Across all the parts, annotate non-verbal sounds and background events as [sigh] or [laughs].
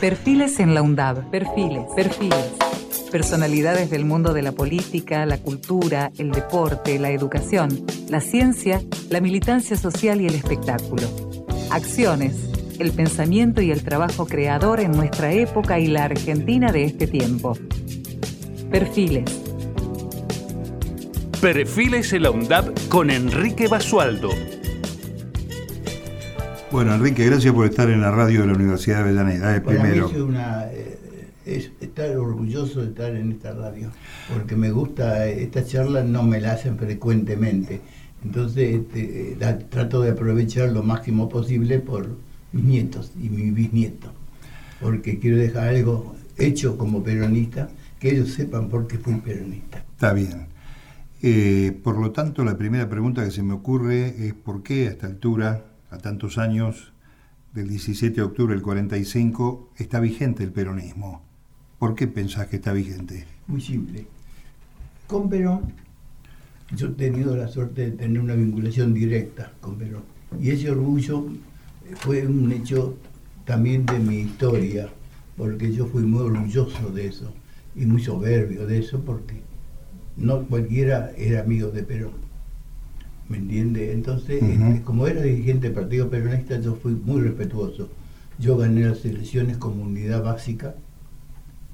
Perfiles en la UNDAB. Perfiles, perfiles. Personalidades del mundo de la política, la cultura, el deporte, la educación, la ciencia, la militancia social y el espectáculo. Acciones, el pensamiento y el trabajo creador en nuestra época y la Argentina de este tiempo. Perfiles. Perfiles en la UNDAB con Enrique Basualdo. Bueno, Enrique, gracias por estar en la radio de la Universidad de Avellaneda. primero. es, una, eh, es estar orgulloso de estar en esta radio, porque me gusta, estas charlas no me la hacen frecuentemente. Entonces este, trato de aprovechar lo máximo posible por mis nietos y mi bisnieto, porque quiero dejar algo hecho como peronista, que ellos sepan por qué fui peronista. Está bien. Eh, por lo tanto, la primera pregunta que se me ocurre es por qué a esta altura a tantos años, del 17 de octubre del 45, está vigente el peronismo. ¿Por qué pensás que está vigente? Muy simple. Con Perón, yo he tenido la suerte de tener una vinculación directa con Perón. Y ese orgullo fue un hecho también de mi historia, porque yo fui muy orgulloso de eso y muy soberbio de eso, porque no cualquiera era amigo de Perón. ¿Me entiende? Entonces, este, como era dirigente del Partido Peronista, yo fui muy respetuoso. Yo gané las elecciones como unidad básica,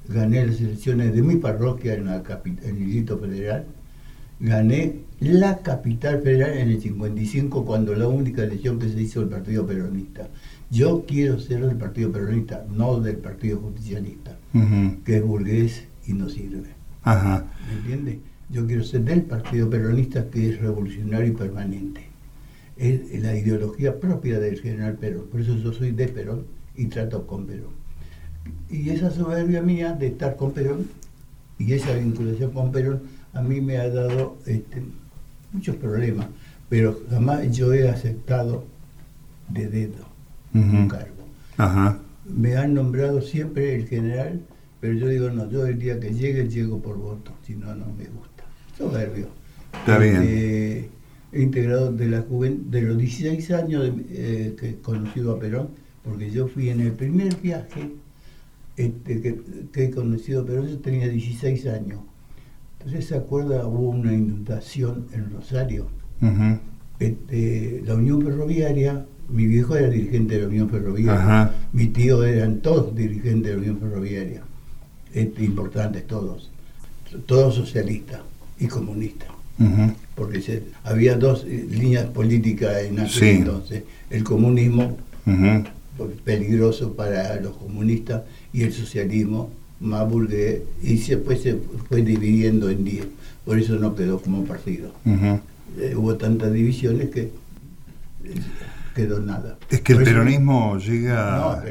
gané las elecciones de mi parroquia en, la en el Distrito Federal, gané la capital federal en el 55, cuando la única elección que se hizo el Partido Peronista. Yo quiero ser del Partido Peronista, no del Partido Justicialista, que es burgués y no sirve. ¿Me entiende? Yo quiero ser del Partido Peronista que es revolucionario y permanente. Es la ideología propia del general Perón. Por eso yo soy de Perón y trato con Perón. Y esa soberbia mía de estar con Perón y esa vinculación con Perón a mí me ha dado este, muchos problemas, pero jamás yo he aceptado de dedo un cargo. Me han nombrado siempre el general, pero yo digo, no, yo el día que llegue llego por voto, si no, no me gusta soberbio. Está bien. Este, he integrado de, la de los 16 años eh, que he conocido a Perón, porque yo fui en el primer viaje este, que, he conocido a Perón, yo tenía 16 años. Entonces se acuerda, hubo una inundación en Rosario. este, la Unión Ferroviaria, mi viejo era dirigente de la Unión Ferroviaria, mi tío eran todos dirigentes de la Unión Ferroviaria, este, importantes todos, todos socialistas y comunista. Porque había dos eh, líneas políticas en aquel entonces. El comunismo, peligroso para los comunistas, y el socialismo, más burgués, y después se fue dividiendo en diez. Por eso no quedó como partido. Eh, hubo tantas divisiones que eh, quedó nada. Es que el peronismo llega,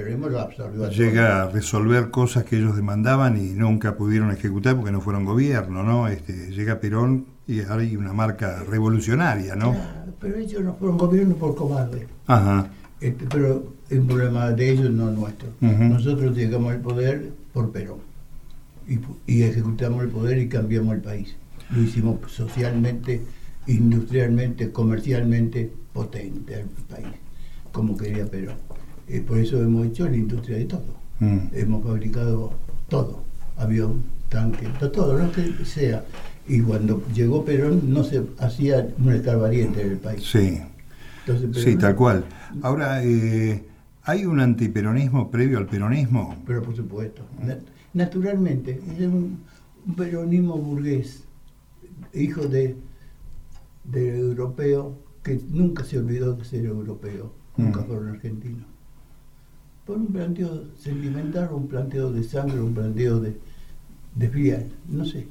llega a resolver cosas que ellos demandaban y nunca pudieron ejecutar porque no fueron gobierno, ¿no? Este, llega Perón y hay una marca revolucionaria, ¿no? pero ellos no fueron gobierno por cobarde. Ajá. Este, pero el problema de ellos no nuestro. Nosotros llegamos al poder por Perón y, y ejecutamos el poder y cambiamos el país. Lo hicimos socialmente, industrialmente, comercialmente potente al país, como quería Perón. Eh, por eso hemos hecho la industria de todo. Mm. Hemos fabricado todo, avión, tanque, todo lo que sea. Y cuando llegó Perón no se hacía un escarbariente en el país. Sí, sí tal cual. Ahora, eh, ¿hay un antiperonismo previo al peronismo? Pero por supuesto. Naturalmente, es un, peronismo burgués, hijo de, de europeo que nunca se olvidó de ser europeo, nunca mm. fueron argentinos. Por un planteo sentimental, un planteo de sangre, un planteo de, de no sé.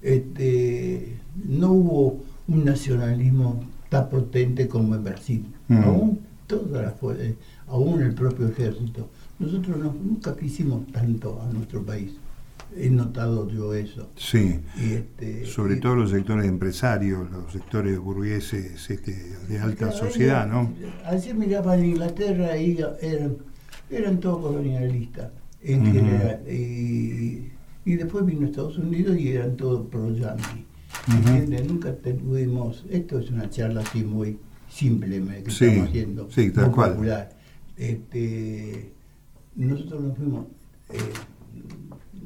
Este, no hubo un nacionalismo tan potente como en Brasil, mm. aún todas las aún el propio ejército. Nosotros nunca quisimos tanto a nuestro país he notado yo eso. Sí, este, sobre todo los sectores empresarios, los sectores burgueses este, de alta sociedad, ¿no? Así miraba en Inglaterra y eran, eran todos colonialistas en general. Y, después vino Estados Unidos y eran todos pro-yankee. Nunca tuvimos, esto es una charla así muy simple que estamos haciendo, sí, tal cual. Este, nosotros nos fuimos eh,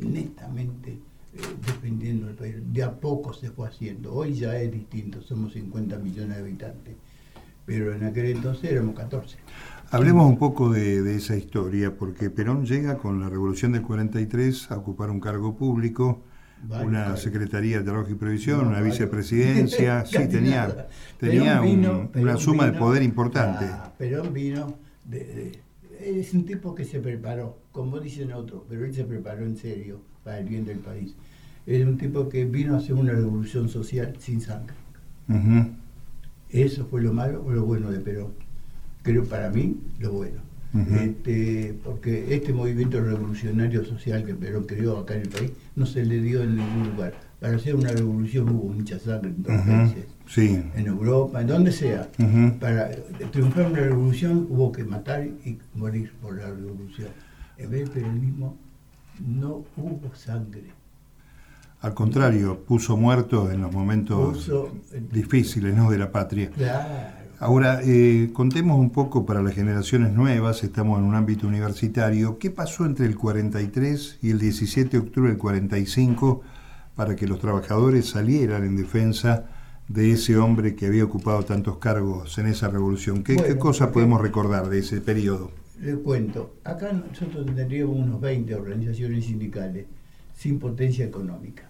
netamente eh, defendiendo el país. De a poco se fue haciendo. Hoy ya es distinto, somos 50 millones de habitantes, pero en aquel entonces éramos 14. Hablemos un poco de, de, esa historia, porque Perón llega con la Revolución del 43 a ocupar un cargo público, Vale, una vale. Secretaría de Trabajo y Previsión, no, una vale. vicepresidencia, [laughs] sí, tenía, tenía vino, una suma vino, de poder importante. Ah, Perón vino, de, de, es un tipo que se preparó, como dicen otros, pero él se preparó en serio para el bien del país. Es un tipo que vino a hacer una revolución social sin sangre. Uh -huh. Eso fue lo malo o lo bueno de Perón creo para mí lo bueno. Uh -huh. este, porque este movimiento revolucionario social que Perón creó acá en el país no se le dio en ningún lugar. Para hacer una revolución hubo mucha sangre en todos uh -huh. países, sí. en Europa, en donde sea. Uh -huh. Para triunfar una revolución hubo que matar y morir por la revolución. En vez del peronismo no hubo sangre. Al contrario, puso muertos en los momentos puso, difíciles ¿no? de la patria. Claro. Ahora, eh, contemos un poco para las generaciones nuevas, estamos en un ámbito universitario, ¿qué pasó entre el 43 y el 17 de octubre del 45 para que los trabajadores salieran en defensa de ese hombre que había ocupado tantos cargos en esa revolución? ¿Qué, bueno, ¿qué cosas podemos recordar de ese periodo? Le cuento, acá nosotros tendríamos unos 20 organizaciones sindicales sin potencia económica.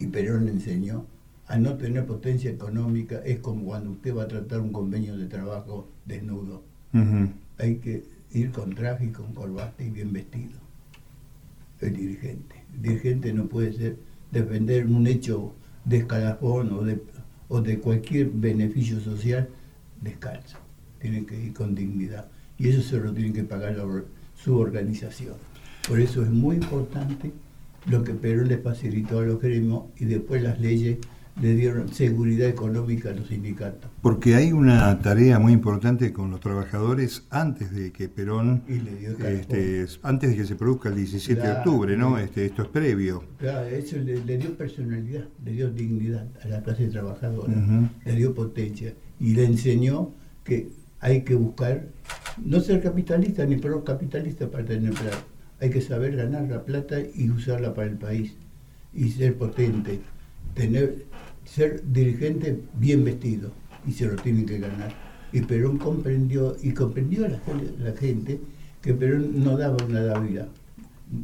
Y Perón le enseñó a no tener potencia económica es como cuando usted va a tratar un convenio de trabajo desnudo. Uh -huh. Hay que ir con traje con corbata y bien vestido. El dirigente. El dirigente no puede ser defender un hecho de escalafón o de, o de cualquier beneficio social descalzo. Tiene que ir con dignidad. Y eso se lo tiene que pagar la, su organización. Por eso es muy importante lo que Perón le facilitó a los gremios y después las leyes le dieron seguridad económica a los sindicatos. Porque hay una tarea muy importante con los trabajadores antes de que Perón, este, antes de que se produzca el 17 claro, de octubre, ¿no? Este, esto es previo. Claro, eso le, le, dio personalidad, le dio dignidad a la clase trabajadora, uh -huh. le dio potencia y le enseñó que hay que buscar, no ser capitalista ni pro capitalista para tener plata, hay que saber ganar la plata y usarla para el país y ser potente, tener ser dirigente bien vestido y se lo tienen que ganar. Y Perón comprendió, y comprendió a la, la gente que Perón no daba una dávida,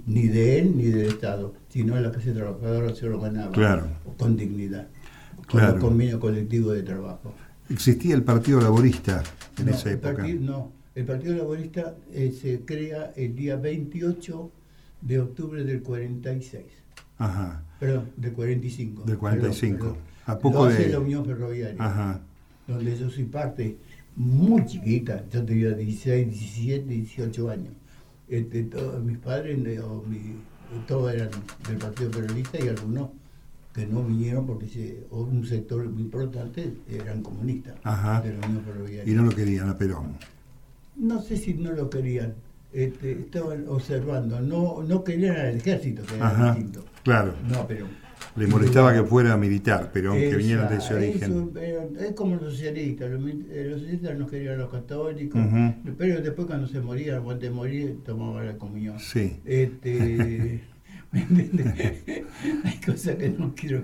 ni de él ni del Estado, sino a la clase trabajadora se lo ganaba claro. con dignidad, con claro. el convenio colectivo de trabajo. ¿Existía el Partido Laborista en no, esa época? Partido, no, el Partido Laborista eh, se crea el día 28 de octubre del 46. Ajá. Perdón, del 45. Del 45. Perdón, perdón. A poco lo hace de... la Unión Ferroviaria, Ajá. donde yo soy parte muy chiquita, yo tenía 16, 17, 18 años. Este, todos mis padres, o mi, todos eran del Partido Peronista y algunos que no vinieron porque se, un sector muy importante eran comunistas Ajá. de la Unión Ferroviaria. Y no lo querían a Perón. No sé si no lo querían. Este, estaban observando, no, no querían al ejército, que era Ajá, distinto. Claro. No a Perón. Le molestaba que fuera militar, pero que Esa, viniera de ese origen. Eso, es como los socialistas, los, eh, los, socialistas no querían a los católicos, Uh -huh. pero después cuando se moría, antes de morir, tomaban la comunión. Sí. Este, [laughs] [laughs] ¿Me entiendes? [laughs] Hay cosas que no quiero,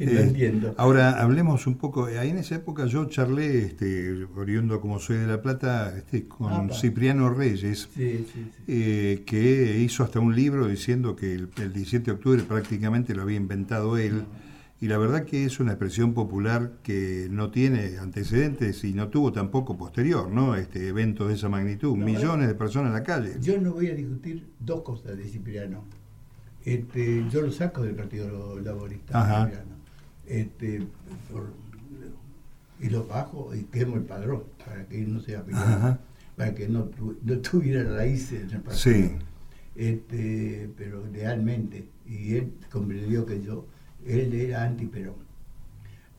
Eh. Ahora hablemos un poco, ahí en esa época yo charlé, este, oriundo como soy de La Plata, este, con Apa. Cipriano Reyes, Sí, sí, sí. eh, que hizo hasta un libro diciendo que el, el 17 de octubre prácticamente lo había inventado él. Y la verdad que es una expresión popular que no tiene antecedentes y no tuvo tampoco posterior, ¿no? Este evento de esa magnitud, No, millones de personas en la calle. Yo no voy a discutir dos cosas de Cipriano. Este, yo lo saco del Partido Laborista, Ajá. Cipriano. Este, por- y lo bajo y quemo el padrón para que él no sea Ajá. para que no, no tuviera raíces en el partido. Sí, Este, pero realmente, y él comprendió que yo, él era anti-Perón.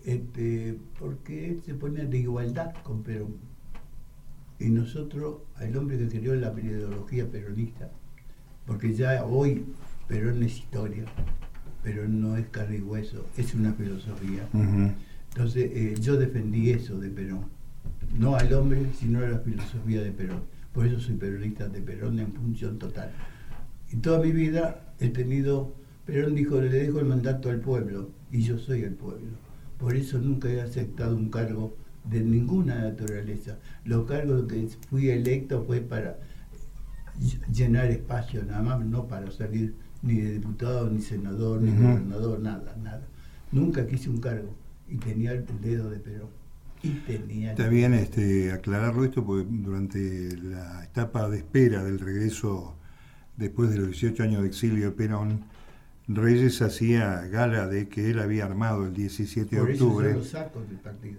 Este, porque él se pone de igualdad con Perón. Y nosotros, al hombre que creó la ideología peronista, porque ya hoy Perón es historia, Perón no es carne y hueso, es una filosofía. Entonces eh, yo defendí eso de Perón, no al hombre, sino a la filosofía de Perón. Por eso soy peronista de Perón en función total. Y toda mi vida he tenido, Perón dijo, le dejo el mandato al pueblo y yo soy el pueblo. Por eso nunca he aceptado un cargo de ninguna naturaleza. Los cargos que fui electo fue para llenar espacio, nada más, no para salir ni de diputado, ni senador, ni gobernador, nada, nada. Nunca quise un cargo y tenía el dedo de Perón. Y tenía Está bien este, aclararlo esto porque durante la etapa de espera del regreso después de los 18 años de exilio de Perón, Reyes hacía gala de que él había armado el 17 de octubre.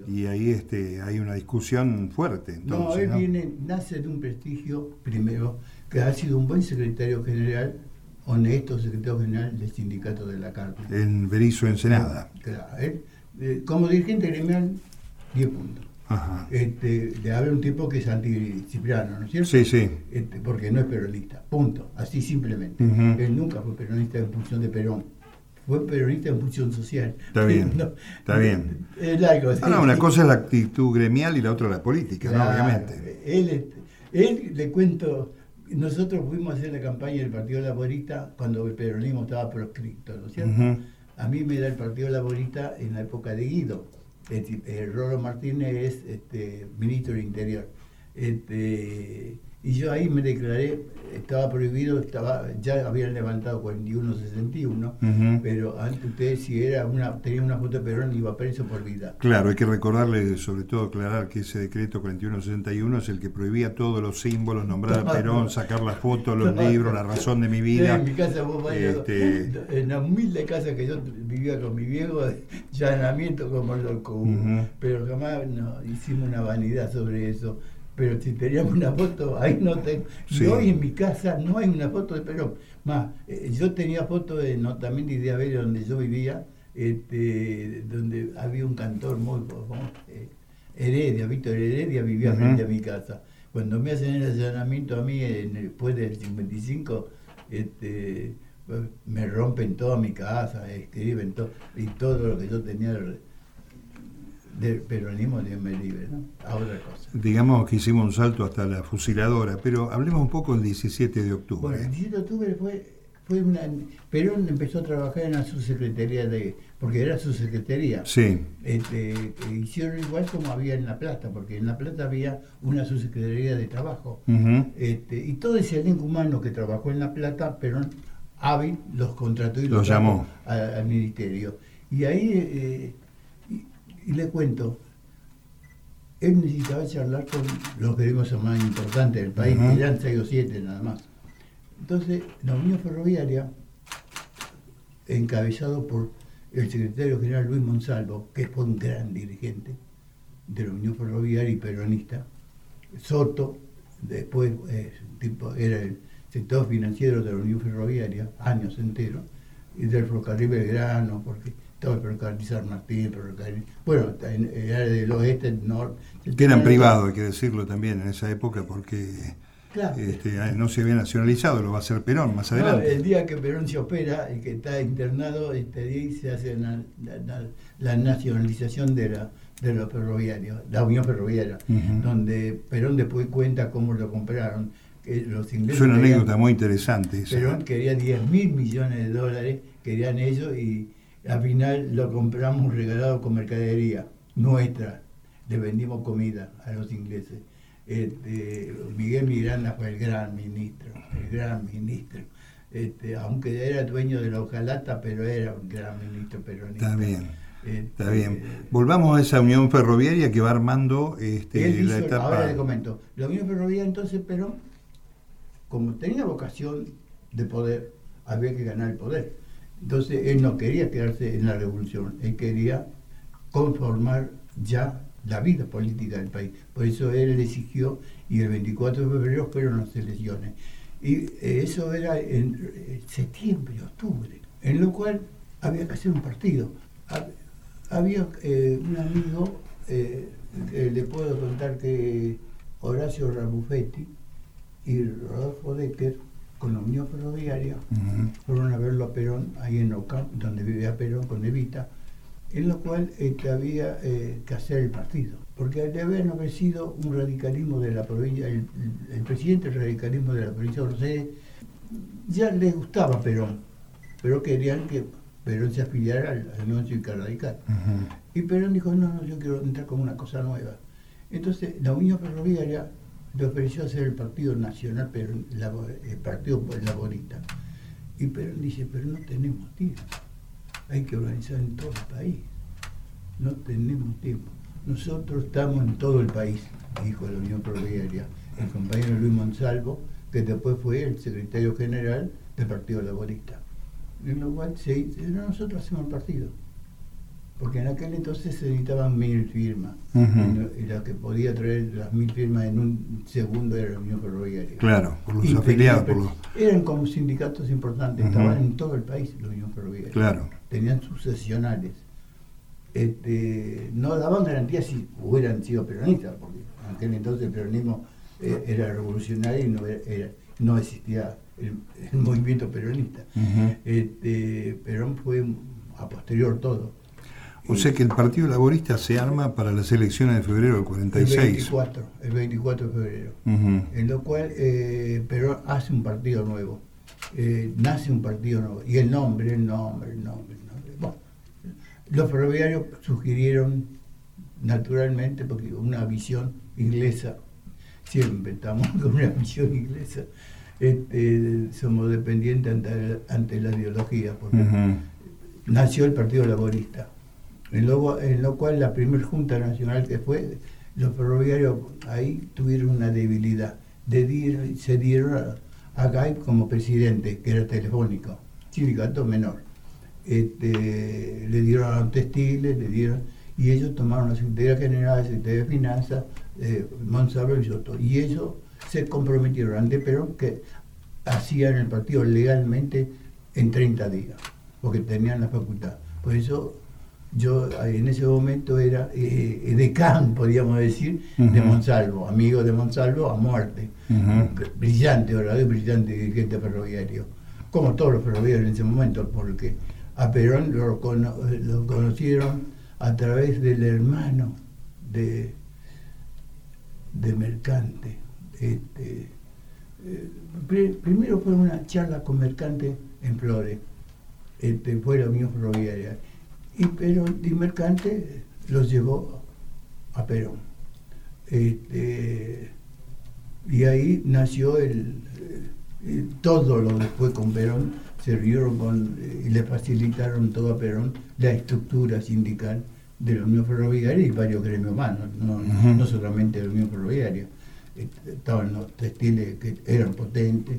Y ahí este, hay una discusión fuerte. Entonces, no, él Viene, nace de un prestigio, primero, que ha sido un buen secretario general, honesto secretario general del sindicato de la carne. En Berizo Ensenada. Claro, él, eh, como dirigente gremial, 10 puntos. Este, de haber un tipo que es anti-Cipriano, ¿no es cierto? Sí, sí. Este, porque no es peronista, punto, así simplemente. Él nunca fue peronista en función de Perón, fue peronista en función social. Está bien, [laughs] está bien. Es ah, no, una cosa es la actitud gremial y la otra la política, ¿no? obviamente. Él, este, él, le cuento, nosotros fuimos a hacer la campaña del Partido Laborista cuando el peronismo estaba proscrito, ¿no es cierto? A mí me da el Partido Laborista en la época de Guido el Rolo Martínez es este, ministro del Interior. Este, y yo ahí me declaré, estaba prohibido, estaba ya habían levantado 4161, pero antes usted si era una tenía una foto de Perón iba preso por vida. Claro, hay que recordarle, sobre todo aclarar que ese decreto 4161 es el que prohibía todos los símbolos, nombrar a Perón, sacar las fotos, los libros, la razón de mi vida. en mi casa vos este... en la humilde casa que yo vivía con mi viejo, [laughs] llanamiento como loco, pero jamás no, hicimos una vanidad sobre eso pero si teníamos una foto, ahí no tengo. Y hoy en mi casa no hay una foto de Perón. Más, eh, yo tenía foto de también de Ideabel, donde yo vivía, este, donde había un cantor muy eh, Heredia, Víctor Heredia vivía frente a mi casa. Cuando me hacen el allanamiento a mí después del 55, este, me rompen toda mi casa, escriben todo, y todo lo que yo tenía del peronismo, Dios me libre, ¿no? A otra cosa. Digamos que hicimos un salto hasta la fusiladora, pero hablemos un poco del 17 de octubre. Bueno, el 17 de octubre fue, fue una... Perón empezó a trabajar en la subsecretaría de... porque era su secretaría. Sí. Este, hicieron igual como había en La Plata, porque en La Plata había una subsecretaría de trabajo. este, y todo ese elenco humano que trabajó en La Plata, Perón hábil los contrató y los, llamó al, ministerio. Y ahí... Eh, y le cuento, él necesitaba charlar con los gremios más importantes del país, que eran 6 o 7 nada más. Entonces, la Unión Ferroviaria, encabezado por el secretario general Luis Monsalvo, que fue un gran dirigente de la Unión Ferroviaria y peronista, Soto, después eh, tipo, era el sector financiero de la Unión Ferroviaria, años enteros, y del ferrocarril Belgrano, porque todo el ferrocarril San Martín, ferrocarril, bueno, era del oeste, norte. Que eran privados, hay que decirlo también en esa época, porque este, no se había nacionalizado, lo va a hacer Perón más adelante. el día que Perón se opera y que está internado, este día se hace la, nacionalización de la de los ferroviarios, la Unión Ferroviaria, donde Perón después cuenta cómo lo compraron. Que los ingleses es una anécdota muy interesante. Perón quería 10 mil millones de dólares, querían ellos, y al final lo compramos regalado con mercadería nuestra, le vendimos comida a los ingleses. Este, Miguel Miranda fue el gran ministro, el gran ministro. Este, aunque era dueño de la hojalata, pero era un gran ministro peronista. Está bien. Está este, bien. Volvamos a esa unión ferroviaria que va armando este, la etapa. Ahora le comento. La unión ferroviaria entonces, pero como tenía vocación de poder, había que ganar el poder. Entonces él no quería quedarse en la revolución, él quería conformar ya la vida política del país. Por eso él exigió, y el 24 de febrero fueron las elecciones. Y eh, eso era en eh, septiembre, octubre, en lo cual había que hacer un partido. Había eh, un amigo, le puedo contar que Horacio Rabuffetti y Rodolfo Decker con la Unión Ferroviaria, fueron a verlo a Perón, ahí en Ocamp, donde vivía Perón con Evita, en lo cual este, había eh, que hacer el partido. Porque de haber sido un radicalismo de la provincia, el, presidente del radicalismo de la provincia de Buenos ya les gustaba Perón, pero querían que Perón se afiliara al, al Unión Cívica Radical. Ujú. Y Perón dijo, no, no, yo quiero entrar con una cosa nueva. Entonces la Unión Ferroviaria le ofreció hacer el Partido Nacional, pero el Partido Laborista. Y Perón dice, pero no tenemos tiempo, hay que organizar en todo el país, no tenemos tiempo. Nosotros estamos en todo el país, dijo la Unión Ferroviaria, el compañero Luis Monsalvo, que después fue el secretario general del Partido Laborista. En lo cual se dice, no, nosotros hacemos el partido. Porque en aquel entonces se necesitaban mil firmas. Y, la que podía traer las mil firmas en un segundo era la Unión Ferroviaria. Claro, por los Y afiliados, tenía- por los- Eran como sindicatos importantes, estaban en todo el país la Unión Ferroviaria. Claro. Tenían sus sesionales. Este, no daban garantías si hubieran sido peronistas, porque en aquel entonces el peronismo eh, era revolucionario y no, era- era- no existía el, el movimiento peronista. Este, Perón fue a posterior todo. O sea que el Partido Laborista se arma para las elecciones de febrero del El 46. 24, el 24 de febrero. Ujú. en lo cual eh, Perón hace un partido nuevo, eh, nace un partido nuevo, y el nombre, el nombre, el nombre, el nombre. Bueno, los ferroviarios sugirieron naturalmente, porque una visión inglesa, siempre estamos [laughs] con una visión inglesa, este, somos dependientes ante, ante la ideología, porque nació el Partido Laborista, en lo, cual la primera Junta Nacional que fue, los ferroviarios ahí tuvieron una debilidad, de se dieron a, a como presidente, que era telefónico, sindicato menor. Este, le dieron a los textiles, le dieron, y ellos tomaron la Secretaría General, la Secretaría de Finanzas, eh, Monsalvo y Soto, y ellos se comprometieron ante Perón que hacían el partido legalmente en 30 días, porque tenían la facultad. Por eso yo eh, en ese momento era eh, decán, podríamos decir, de. Monsalvo, amigo de Monsalvo a muerte. Ujú. Brillante, verdadero brillante dirigente ferroviario, como todos los ferroviarios en ese momento, porque a Perón lo, cono- lo conocieron a través del hermano de, de Mercante. Este, eh, pri- primero fue una charla con Mercante en Flores, este, fue la Unión Ferroviaria. Y Perón y Mercante los llevó a Perón. Este, y ahí nació el, eh, todo lo después con Perón, se rieron con, eh, y le facilitaron todo a Perón la estructura sindical de la Unión Ferroviaria y varios gremios más, no, no- solamente la Unión Ferroviaria. Estaban los textiles que eran potentes,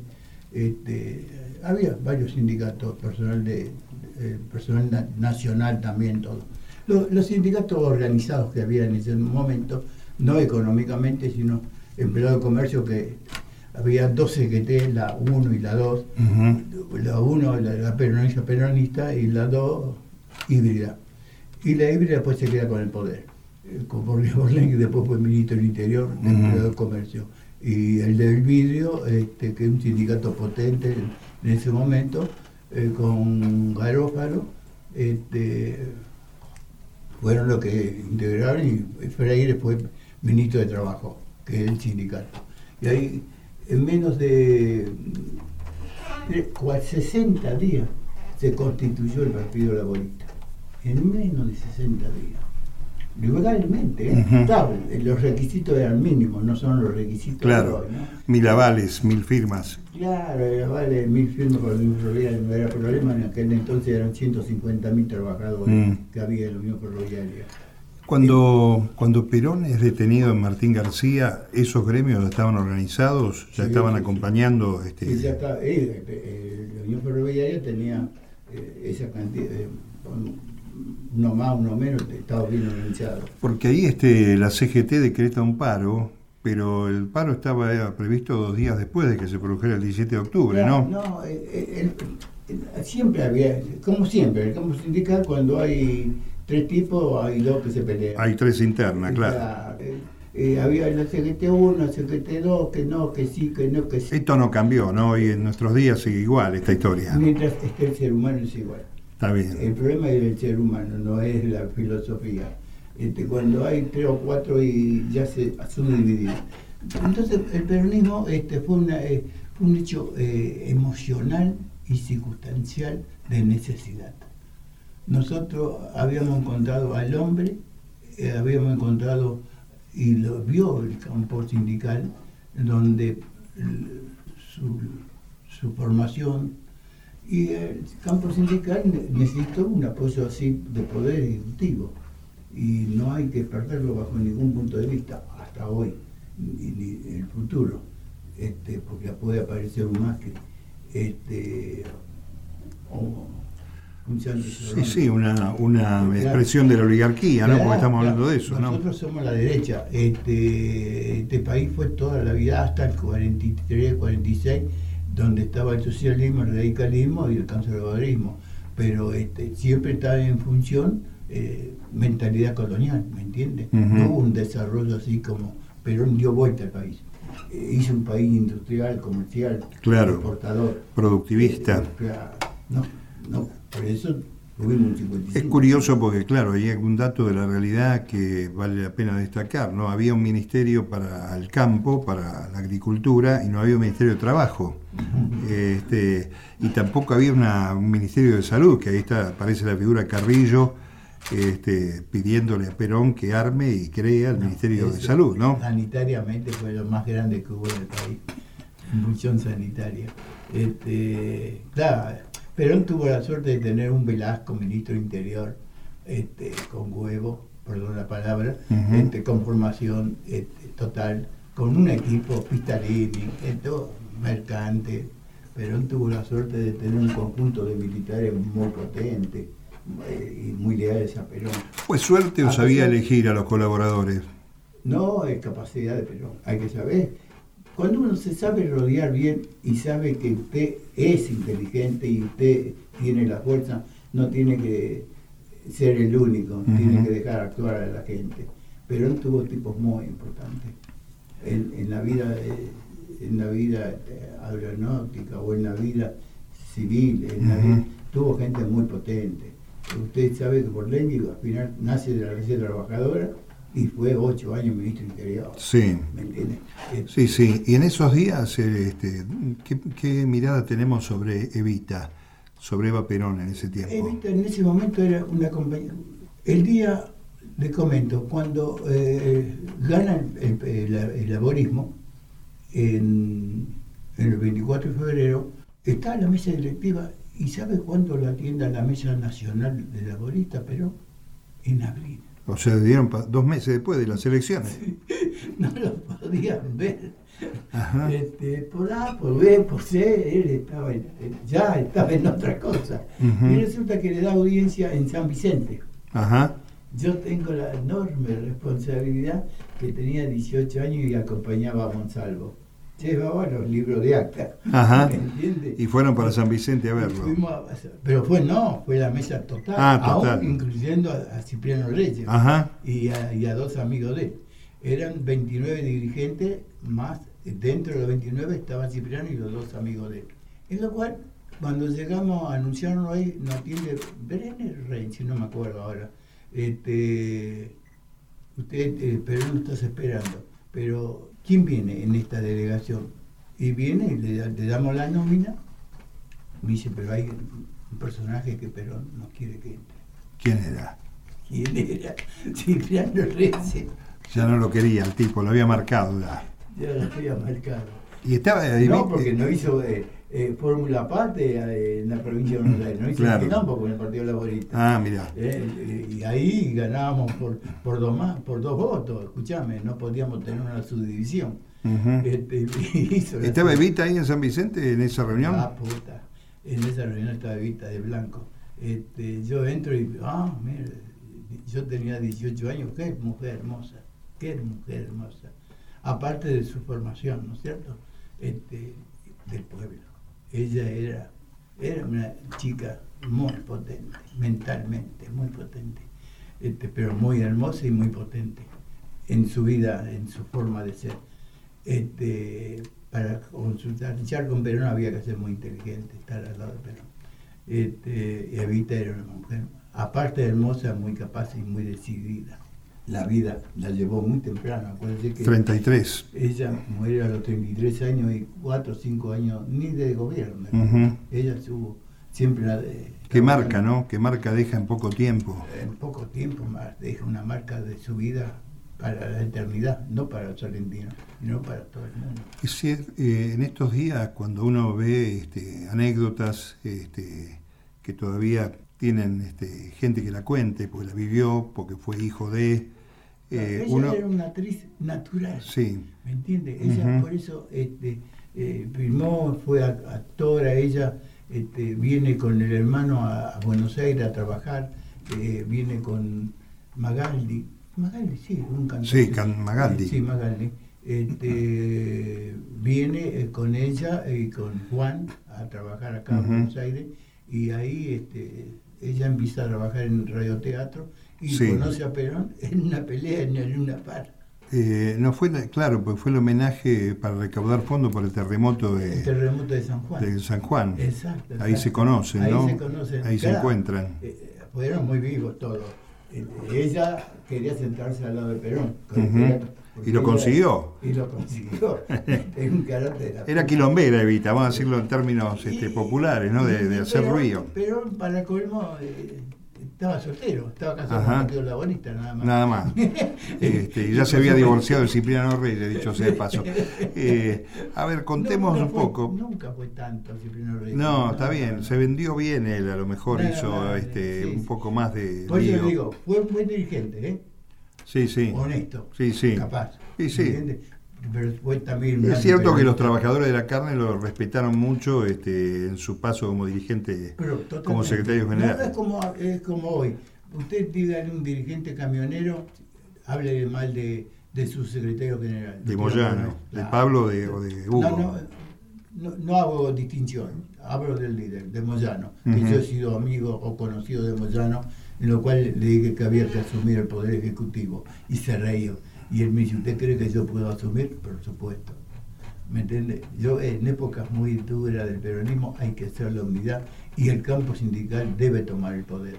este, había varios sindicatos, personal de, eh, personal na- nacional también, todo. Lo- Los, sindicatos organizados que había en ese momento, no económicamente, sino empleados de comercio que había dos CGT, la 1 y la 2, Ujú. la 1 la, la peronista peronista y la 2 híbrida. Y la híbrida después se queda con el poder. Eh, Con Borges [laughs] que después fue ministro del Interior, de Ujú. empleado de comercio. Y el del vidrio, este, que es un sindicato potente en, ese momento, eh, con Garófalo, este, fueron los que integraron y Freire fue ministro de Trabajo, que es el sindicato. Y ahí, en menos de eh, cua- 60 días, se constituyó el Partido Laborista. En menos de 60 días. Legalmente, ¿eh? Claro, los requisitos eran mínimos, no son los requisitos de Claro, hoy, ¿no? mil avales, mil firmas. Claro, era, vale, mil firmas para la Unión Ferroviaria, no era problema, en aquel entonces eran 150 mil trabajadores Mm. que había en la Unión Ferroviaria. Cuando, cuando Perón es detenido en Martín García, ¿esos gremios estaban organizados? ¿Ya Sí, estaban sí, acompañando? Este, Y ya está, eh, eh, la Unión Ferroviaria tenía esa cantidad, de, uno más, uno menos, estaba bien organizado. Porque ahí este, la CGT decreta un paro, pero el paro estaba eh, previsto dos días después de que se produjera el 17 de octubre, ¿no? No, eh, eh, el- el- siempre había, como siempre, en el campo sindical cuando hay tres tipos, hay dos que se pelean. Hay tres internas, claro. eh, eh, había la CGT1, la CGT2, que no, que sí, que no, que sí. Esto no cambió, ¿no? Y en nuestros días sigue igual esta historia. Mientras esté el ser humano es igual. El problema es el ser humano, no es la filosofía. Este, cuando hay tres o cuatro y ya se subdivide. Entonces el peronismo este, fue, eh, un hecho eh, emocional y circunstancial de necesidad. Nosotros habíamos encontrado al hombre, eh, habíamos encontrado y lo vio el campo sindical, donde su formación y el campo sindical necesitó un apoyo así de poder ejecutivo. Y no hay que perderlo bajo ningún punto de vista hasta hoy ni, en el futuro. Este, porque puede aparecer un más que este, Sí, sí, una, una expresión de la oligarquía, ¿no? Porque estamos hablando de eso, Nosotros somos la derecha. Este, este país fue toda la vida hasta el 43, 46, donde estaba el socialismo, el radicalismo y el conservadurismo. Pero este, siempre estaba en función eh, mentalidad colonial, ¿me entiendes? No hubo un desarrollo así como Perón dio vuelta al país. Eh, hizo un país industrial, comercial, claro, exportador. Productivista. Eh, no, no, por eso tuvimos un 55. Es curioso porque, claro, hay algún dato de la realidad que vale la pena destacar. ¿no? Había un ministerio para el campo, para la agricultura, y no había un ministerio de trabajo. este, y tampoco había un ministerio de salud, que ahí está, aparece la figura Carrillo este, pidiéndole a Perón que arme y crea el Ministerio de Salud, ¿no? Sanitariamente fue lo más grande que hubo en el país, función sanitaria. Este, claro, Perón tuvo la suerte de tener un Velasco, ministro Interior, este, con huevo, perdón la palabra, este, con formación este, total, con un equipo Pistalini, todo, mercante. Perón tuvo la suerte de tener un conjunto de militares muy potente eh, y muy leales a Perón. ¿Fue suerte o sabía elegir a los colaboradores? No, es capacidad de Perón, hay que saber. Cuando uno se sabe rodear bien y sabe que usted es inteligente y usted tiene la fuerza, no tiene que ser el único, tiene que dejar actuar a la gente. Perón tuvo tipos muy importantes. En, la vida en la vida aeronáutica o en la vida civil, tuvo gente muy potente. Usted sabe que por ley al final nace de la Reserva Trabajadora y fue ocho años ministro del Interior. Sí. ¿Me entiendes? Sí, sí. Y en esos días, eh, este, ¿qué, mirada tenemos sobre Evita, sobre Eva Perón en ese tiempo? Evita en ese momento era una compañía. El día, le comento, cuando eh, gana el, laborismo, en, en el 24 de febrero, está la mesa directiva ¿Y sabe cuánto lo atiende a la Mesa Nacional de Laborista, pero en abril? O sea, dieron dos meses después de las elecciones. [laughs] no lo podían ver. Este, por A, por B, por C, él estaba ya estaba en otra cosa. Y resulta que le da audiencia en San Vicente. Ajá. Yo tengo la enorme responsabilidad que tenía 18 años y acompañaba a Monsalvo llevaba los libros de acta. Ajá. Y fueron para San Vicente a verlo. pero fue no, fue la mesa total, ah, total. incluyendo a, Cipriano Reyes Ajá. Y, a, dos amigos de él. Eran 29 dirigentes, más dentro de los 29 estaba Cipriano y los dos amigos de él. En lo cual, cuando llegamos a anunciarlo ahí, nos atiende Brenner Rey, si no me acuerdo ahora. Este, usted, eh, pero no estás esperando. Pero ¿quién viene en esta delegación? Y viene y le, damos la nómina. Me dice, pero hay un personaje que Perón no quiere que entre. ¿Quién era? ¿Quién era? [laughs] Cipriano Reyes. Ya no lo quería el tipo, lo había marcado ya. Ya lo había marcado. Y estaba ahí. No, porque no hizo eh, eh, Fórmula Parte eh, en la provincia de Buenos Aires, no hizo claro. tampoco en el Partido Laborista. Ah, mira. y ahí ganábamos por, por, dos más, por dos votos, escúchame, no podíamos tener una subdivisión. este, [laughs] ¿Estaba Evita ahí en San Vicente en esa reunión? Ah, puta. En esa reunión estaba Evita de Blanco. Este, yo entro y, ah, mira, yo tenía 18 años, qué mujer hermosa, qué mujer hermosa. Aparte de su formación, ¿no es cierto? Este, del pueblo. Ella era, era una chica muy potente, mentalmente, muy potente, este, pero muy hermosa y muy potente en su vida, en su forma de ser. Este, para consultar, ya con Perón había que ser muy inteligente, estar al lado de Perón. Este, Evita era una mujer, aparte de hermosa, muy capaz y muy decidida. La vida la llevó muy temprano. Acuérdense que 33. ella muere a los 33 años y 4 o 5 años ni de gobierno. Ella estuvo siempre la de... Que marca, ¿no? Que marca deja en poco tiempo. En poco tiempo más deja una marca de su vida para la eternidad, no para los argentinos, sino para todo el mundo. Es cier- eh, en estos días, cuando uno ve este, anécdotas este, que todavía tienen este, gente que la cuente, porque la vivió, porque fue hijo de... eh, ella uno, era una actriz natural. sí, ¿Me entiende? Ella por eso este, eh, filmó, fue ac- actora, ella este, viene con el hermano a, a Buenos Aires a trabajar, eh, viene con Magaldi, Magaldi, sí, un cantante. Sí, Can- Magaldi. Sí, Magaldi. Este, viene eh, con ella y con Juan a trabajar acá Ujú. en Buenos Aires y ahí este, ella empieza a trabajar en radioteatro y Sí. conoce a Perón en una pelea en el Luna Par. Eh, no fue, la- claro, pues fue el homenaje para recaudar fondos para el terremoto El de, terremoto de San Juan. de San Juan. Exacto. Ahí exacto. se conocen, Ahí ¿no? se conocen. Ahí se encuentran. eh, eh, fueron muy vivos todos. Eh, ella quería sentarse al lado de Perón. ¿Y lo consiguió? Y lo consiguió. [laughs] en un carácter. Era quilombera, Evita, vamos a decirlo en términos este, populares, ¿no? De, de hacer ruido. Perón, para colmo, eh, estaba soltero. Estaba casado Ajá. con un laborista, nada más. Nada más. [laughs] Este, y ya se había [laughs] divorciado de Cipriano Reyes, dicho sea de paso. Eh, a ver, contemos No, no un fue- poco. Nunca fue tanto Cipriano Reyes. No, está bien, se vendió bien él, a lo mejor hizo este, sí, un poco más de Por eso digo, fue un buen dirigente, ¿eh? Sí, sí. honesto, Sí, sí. capaz. Sí, sí. Es cierto que los trabajadores de la carne lo respetaron mucho este, en su paso como dirigente, Pero como secretario No, general. es, como, es como hoy. Usted dígale a un dirigente camionero, hable mal de, de su secretario general. De No Moyano, de. Pablo de- o de Hugo. No, no, no, no hago distinción, hablo del líder, de Moyano. Que yo he sido amigo o conocido de Moyano, en lo cual le dije que había que asumir el poder ejecutivo. Y se reíó. Y él me dice, ¿usted cree que yo puedo asumir? Por supuesto. ¿Me entiende? Yo en épocas muy duras del peronismo hay que hacer la unidad y el campo sindical debe tomar el poder.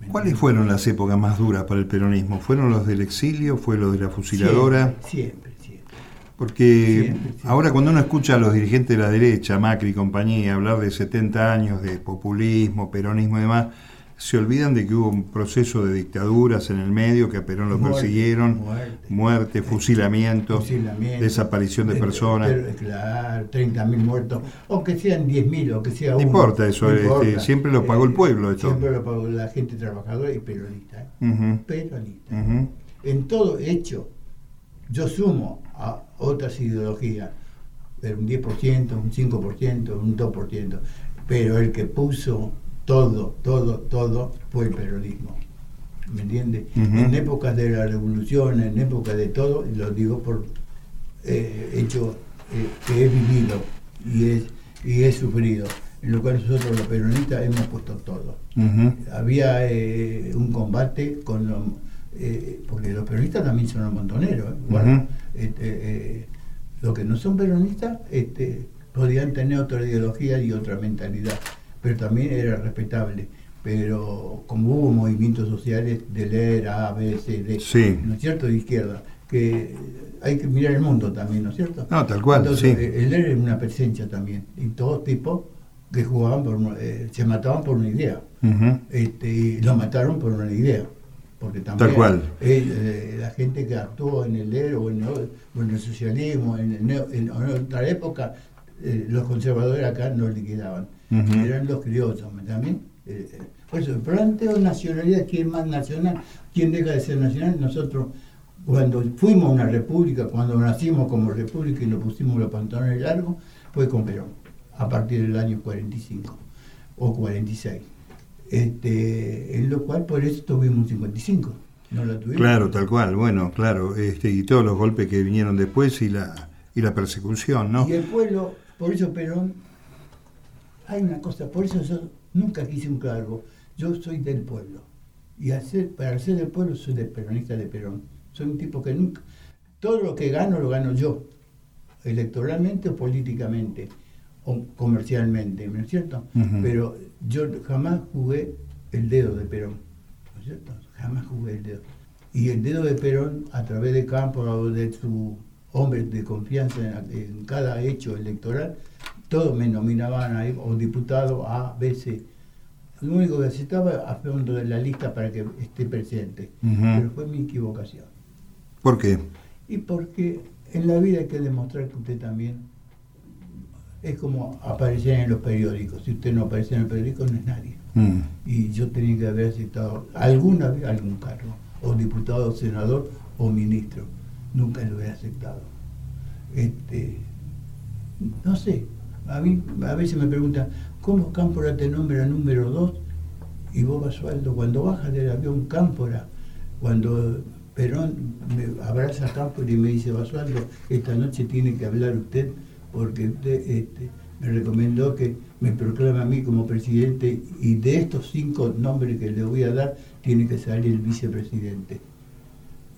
¿Me ¿Cuáles fueron las épocas más duras para el peronismo? ¿Fueron los del exilio? ¿Fue lo de la fusiladora? Siempre, siempre, siempre. Porque Siempre, siempre. ahora cuando uno escucha a los dirigentes de la derecha, Macri y compañía, hablar de 70 años de populismo, peronismo y demás, se olvidan de que hubo un proceso de dictaduras en el medio, que a Perón lo Muerte, persiguieron, muerte. muerte, fusilamiento, Fusilamiento, desaparición de eh, personas. claro, 30.000 muertos, o que sean 10.000, o que sea No importa eso, este, siempre lo pagó el pueblo esto. Siempre lo pagó la gente trabajadora y peronista. ¿eh? Peronista. En todo hecho, yo sumo a otras ideologías, un 10%, un 5%, un 2%, pero el que puso todo, todo, todo fue el peronismo. ¿Me entiendes? En épocas de la revolución, en épocas de todo, lo digo por eh, hecho eh, que he vivido y he, y he sufrido, en lo cual nosotros los peronistas hemos puesto todo había eh, un combate con los, porque los peronistas también son los montoneros. Bueno, este, los que no son peronistas este, podían tener otra ideología y otra mentalidad pero también era respetable pero como hubo movimientos sociales de leer A, B, C, D Sí. ¿no es cierto? de izquierda que hay que mirar el mundo también, ¿no es cierto? No, tal cual, Entonces, sí. eh, el leer es una presencia también y todos tipos que jugaban por eh, se mataban por una idea este, y lo mataron por una idea. Porque también Tal cual. eh, eh, la gente que actuó en el ERO o en, el- o en el socialismo, en, el neo- en otra época, eh, los conservadores acá no liquidaban. Eran los criollos, ¿me también? Eh, eh, por eso, el planteo nacionalidad, ¿quién es más nacional? ¿Quién deja de ser nacional? Nosotros, cuando fuimos una república, cuando nacimos como república y nos pusimos los pantalones largos, fue con Perón, a partir del año 45 o 46. Este, en lo cual por eso tuvimos un 55, no la tuvimos. Claro, tal cual, bueno, claro, este, y todos los golpes que vinieron después y la, y la persecución, ¿no? Y el pueblo, por eso Perón, hay una cosa, por eso yo nunca quise un cargo, yo soy del pueblo. Y para ser del pueblo soy del peronista de Perón. Soy un tipo que nunca, todo lo que gano lo gano yo, electoralmente o políticamente, o comercialmente, ¿no es cierto? Pero yo jamás jugué el dedo de Perón, ¿no es cierto? Jamás jugué el dedo. Y el dedo de Perón, a través de Campo o de su hombre de confianza en, cada hecho electoral, todos me nominaban ahí, o diputado A, B, C. Lo único que necesitaba a fondo de la lista para que esté presente. Pero fue mi equivocación. ¿Por qué? Y porque en la vida hay que demostrar que usted también es como aparecer en los periódicos. Si usted no aparece en el periódico, no es nadie. Mm. Y yo tenía que haber aceptado alguna vez algún cargo, o diputado, senador o ministro. Nunca lo he aceptado. Este, no sé, a mí a veces me preguntan, ¿cómo Cámpora te nombra número dos? Y vos, Basualdo, cuando bajas del avión Cámpora, cuando Perón me abraza a Cámpora y me dice, Basualdo, esta noche tiene que hablar usted porque usted este, me recomendó que me proclame a mí como presidente y de estos cinco nombres que le voy a dar, tiene que salir el vicepresidente.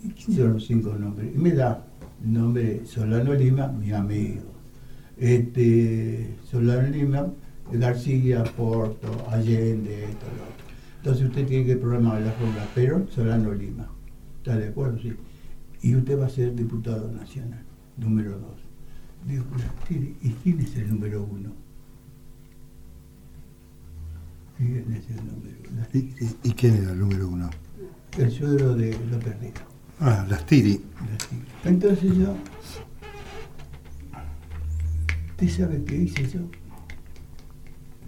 ¿Y quiénes son los cinco nombres? Y me da el nombre Solano Lima, mi amigo. Este, Solano Lima, García, Porto, Allende, esto, lo otro. Entonces usted tiene que programar la forma, pero Solano Lima. ¿Está de acuerdo? Sí. Y usted va a ser diputado nacional, número dos. Digo, ¿y quién es el número uno? ¿Quién es el número uno? ¿Y, quién era el número uno? El suegro de López Rico. Ah, las Tiri. Entonces yo, ¿usted sabe qué hice yo?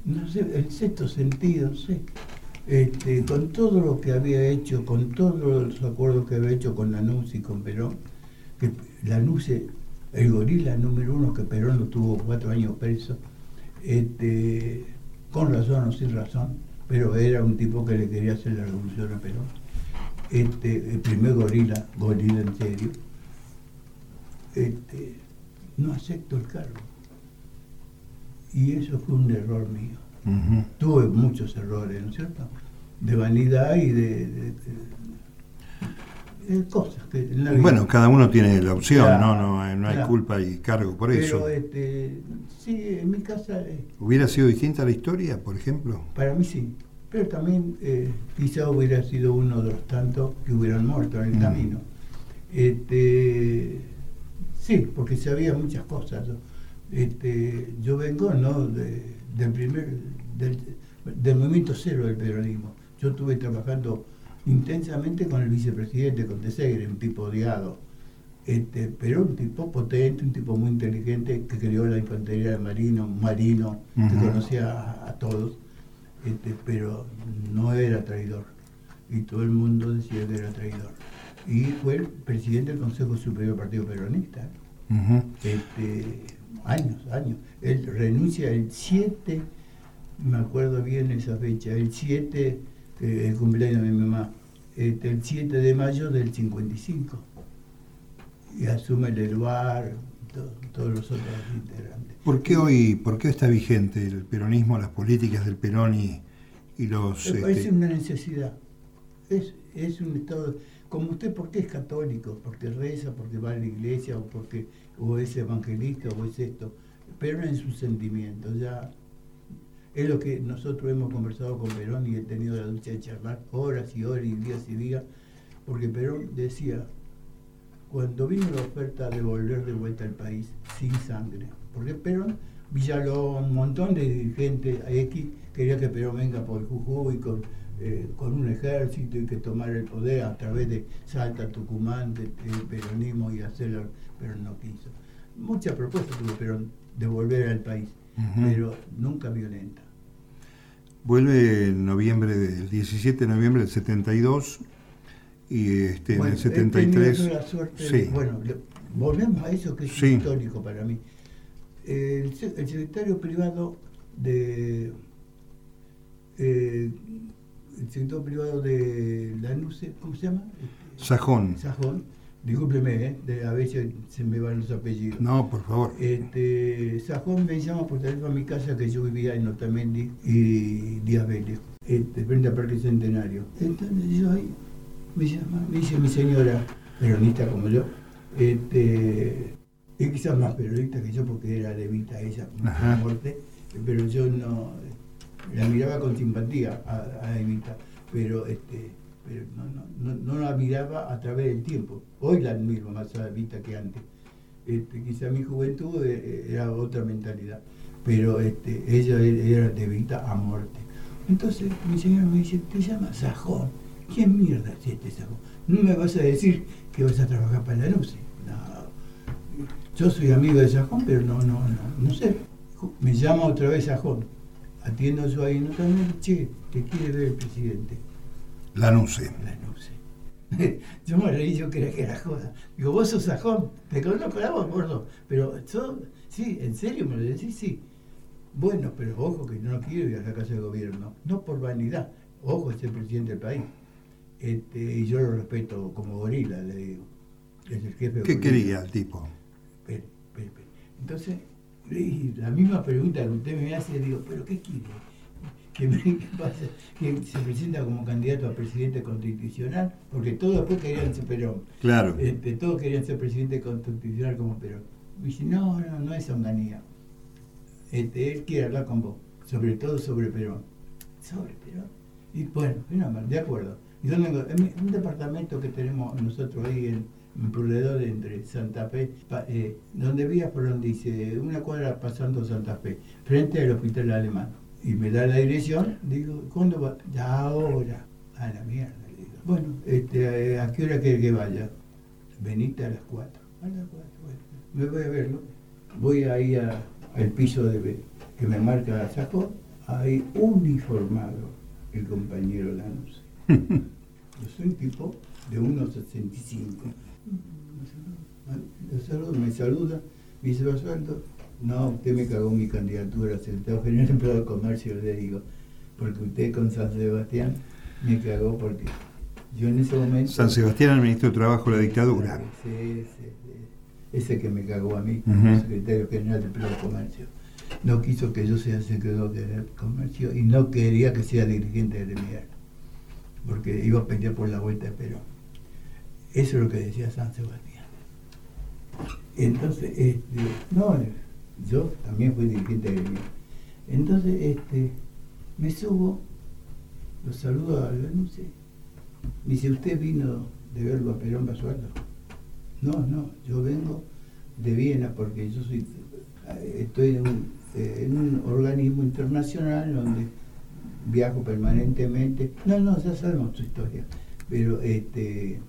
No sé, el sexto sentido, sé. Este, con todo lo que había hecho, con todos los acuerdos que había hecho con Lanús y con Perón, que Lanús el gorila número uno que Perón lo tuvo cuatro años preso, este, con razón o sin razón, pero era un tipo que le quería hacer la revolución a Perón. Este, el primer gorila, gorila en serio, este, no acepto el cargo. Y eso fue un error mío. Tuve muchos errores, ¿no es cierto? De vanidad y de cosas que Bueno, cada uno tiene la opción, no, no, no hay culpa y cargo por eso. Pero este, sí, en mi casa... Eh, ¿Hubiera sido distinta la historia, por ejemplo? Para mí sí, pero también eh, quizá hubiera sido uno de los tantos que hubieran muerto en el mm. camino. Este, sí, porque sabía muchas cosas. Este, yo vengo ¿no? del primer del, del movimiento cero del peronismo. Yo estuve trabajando intensamente con el vicepresidente, con Tesegre, un tipo odiado, este, pero un tipo potente, un tipo muy inteligente que creó la infantería de marino, un marino, que conocía a, todos, este, pero no era traidor. Y todo el mundo decía que era traidor. Y fue el presidente del Consejo Superior del Partido Peronista. este, años, años. Él renuncia el 7, me acuerdo bien esa fecha, el 7 el cumpleaños de mi mamá, este, el 7 de mayo del 55. Y asume el lugar todos los otros integrantes. ¿Por qué hoy, por qué está vigente el peronismo, las políticas del Perón y, los... Me parece este, una necesidad. Es, es un estado... Como usted, ¿por qué es católico? Porque reza, porque va a la iglesia, o porque o es evangelista, o es esto. Pero en sus sentimientos, ya es lo que nosotros hemos conversado con Perón y he tenido la lucha de charlar horas y horas y días y días, porque Perón decía, cuando vino la oferta de volver de vuelta al país sin sangre, porque Perón, Villalón, un montón de dirigentes X quería que Perón venga por Jujuy con, eh, con un ejército y que tomara el poder a través de Salta, Tucumán, del peronismo y hacerlo, pero no quiso. Muchas propuestas tuvo Perón de volver al país, pero nunca violenta. Vuelve en noviembre del 17 de noviembre del 72 y este, en el 73. La suerte bueno, volvemos a eso que es histórico para mí. El, secretario privado de eh, el secretario privado de Lanuse, ¿cómo se llama? Sajón. Sajón Discúlpeme, ¿eh? a veces se me van los apellidos. No, por favor. Este, Sajón me llama por teléfono a mi casa que yo vivía en Otamendi y Díaz Vélez, este, frente al Parque Centenario. Entonces yo ahí me llama, me dice mi señora, peronista como yo, este, y quizás más peronista que yo porque era levita ella, la muerte, pero yo no, la miraba con simpatía a, a Evita, pero este, pero no, no, no, no, la miraba a través del tiempo. Hoy la admiro más a vista que antes. Este, quizá mi juventud eh, eh, era otra mentalidad, pero este, ella era de vista a muerte. Entonces mi señora me dice, te llamas Sajón. ¿Quién mierda es este Sajón? No me vas a decir que vas a trabajar para la luz. Yo soy amigo de Sajón, pero no, no, no, no sé. Me llama otra vez Sajón. Atiendo yo ahí, no también, che, te quiere ver el presidente. La nuce. La nuce. [laughs] yo me reí, yo creía que era joda. Digo, vos sos sajón, te conozco la voz, gordo. Pero yo, sí, ¿en serio me lo decís? Sí. Bueno, pero ojo que no quiero ir a la casa de gobierno, no por vanidad. Ojo, es el presidente del país. Este, y yo lo respeto como gorila, le digo. Es el jefe ¿Qué quería el tipo? Pero, pero, pero. Entonces, la misma pregunta que usted me hace, digo, ¿pero qué quiere? ¿Qué, pasa? Que se presenta como candidato a presidente constitucional, porque todos después querían ser Perón. Claro. Este, todos querían ser presidente constitucional como Perón. Y dice, no, no, no es onganía. Este, él quiere hablar con vos, sobre todo sobre Perón. ¿Sobre Perón? Y bueno, de acuerdo. Y yo en un departamento que tenemos nosotros ahí en un proveedor entre Santa Fe, eh, donde vía por donde dice, una cuadra pasando Santa Fe, frente al hospital alemán. Y me da la dirección, digo, ¿cuándo va? Ya ahora. A la mierda, le digo. Bueno, este, ¿a qué hora quiere que vaya? Venite a las 4. A las 4, bueno. Me voy a verlo. Voy ahí a, al piso de, que me marca Sacó, ahí uniformado el compañero Lanús. [laughs] Yo soy un tipo de 1,65 me saluda, me dice, Basualdo, no, usted me cagó mi candidatura secretario general empleado de comercio, le digo, porque usted con San Sebastián me cagó porque yo en ese momento... San Sebastián, el ministro de Trabajo de la dictadura. Sí, ese que me cagó a mí, como secretario general de empleo de comercio. No quiso que yo sea secretario de comercio y no quería que sea dirigente de gremial, porque iba a pelear por la vuelta de Perón. Eso es lo que decía San Sebastián. Entonces, este, no, yo también fui dirigente de gremio. Entonces, este, me subo, lo saludo a la anuncio. Me dice, ¿usted vino de verlo a Perón Basualdo? No, no, yo vengo de Viena porque yo soy, estoy en un, en un organismo internacional donde viajo permanentemente. No, no, ya sabemos su historia. Pero este